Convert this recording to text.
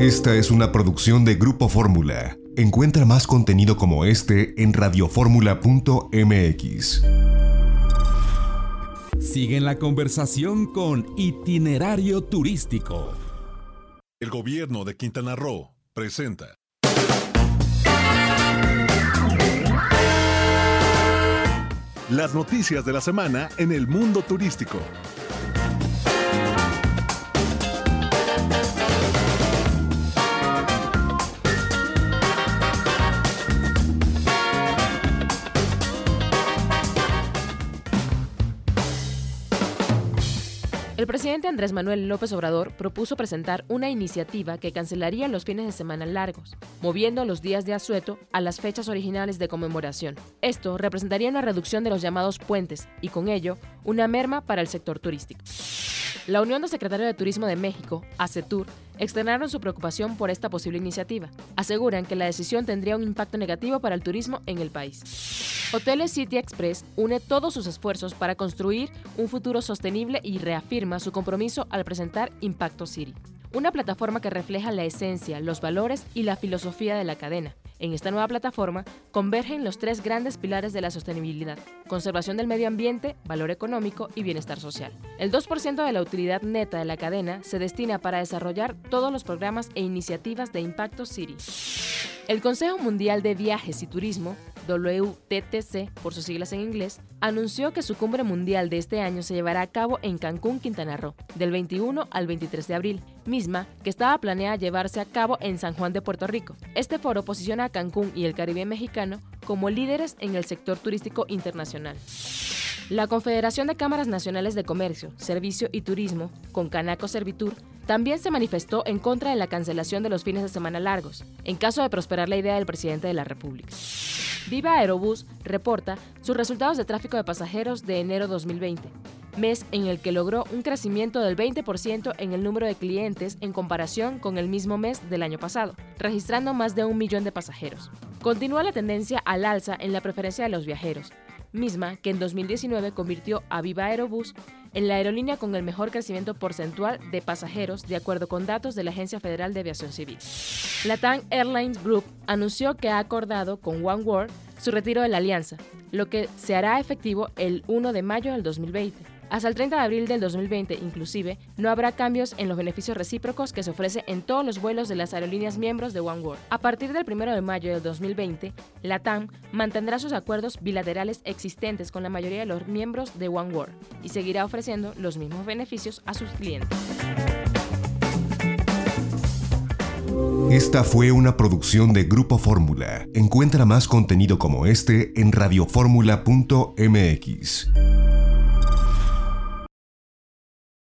Esta es una producción de Grupo Fórmula. Encuentra más contenido como este en radioformula.mx. Sigue en la conversación con Itinerario Turístico. El gobierno de Quintana Roo presenta. Las noticias de la semana en el mundo turístico. El presidente Andrés Manuel López Obrador propuso presentar una iniciativa que cancelaría los fines de semana largos, moviendo los días de asueto a las fechas originales de conmemoración. Esto representaría una reducción de los llamados puentes y con ello una merma para el sector turístico. La Unión de Secretarios de Turismo de México, ACETUR, externaron su preocupación por esta posible iniciativa. Aseguran que la decisión tendría un impacto negativo para el turismo en el país. Hoteles City Express une todos sus esfuerzos para construir un futuro sostenible y reafirma su compromiso al presentar Impacto City, una plataforma que refleja la esencia, los valores y la filosofía de la cadena en esta nueva plataforma convergen los tres grandes pilares de la sostenibilidad, conservación del medio ambiente, valor económico y bienestar social. El 2% de la utilidad neta de la cadena se destina para desarrollar todos los programas e iniciativas de Impacto City. El Consejo Mundial de Viajes y Turismo WTTC, por sus siglas en inglés, anunció que su cumbre mundial de este año se llevará a cabo en Cancún, Quintana Roo, del 21 al 23 de abril, misma que estaba planeada llevarse a cabo en San Juan de Puerto Rico. Este foro posiciona a Cancún y el Caribe mexicano como líderes en el sector turístico internacional. La Confederación de Cámaras Nacionales de Comercio, Servicio y Turismo, con Canaco Servitur, también se manifestó en contra de la cancelación de los fines de semana largos, en caso de prosperar la idea del presidente de la República. Viva Aerobús reporta sus resultados de tráfico de pasajeros de enero 2020, mes en el que logró un crecimiento del 20% en el número de clientes en comparación con el mismo mes del año pasado, registrando más de un millón de pasajeros. Continúa la tendencia al alza en la preferencia de los viajeros, misma que en 2019 convirtió a Viva Aerobús en la aerolínea con el mejor crecimiento porcentual de pasajeros, de acuerdo con datos de la Agencia Federal de Aviación Civil. Latam Airlines Group anunció que ha acordado con One World su retiro de la alianza, lo que se hará efectivo el 1 de mayo del 2020. Hasta el 30 de abril del 2020, inclusive, no habrá cambios en los beneficios recíprocos que se ofrece en todos los vuelos de las aerolíneas miembros de One World. A partir del 1 de mayo del 2020, la TAM mantendrá sus acuerdos bilaterales existentes con la mayoría de los miembros de One World y seguirá ofreciendo los mismos beneficios a sus clientes. Esta fue una producción de Grupo Fórmula. Encuentra más contenido como este en radioformula.mx.